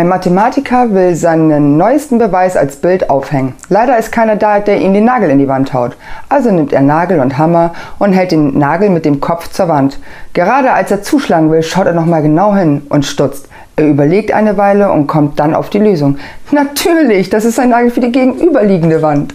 Ein Mathematiker will seinen neuesten Beweis als Bild aufhängen. Leider ist keiner da, der ihm den Nagel in die Wand haut. Also nimmt er Nagel und Hammer und hält den Nagel mit dem Kopf zur Wand. Gerade als er zuschlagen will, schaut er nochmal genau hin und stutzt. Er überlegt eine Weile und kommt dann auf die Lösung. Natürlich, das ist ein Nagel für die gegenüberliegende Wand.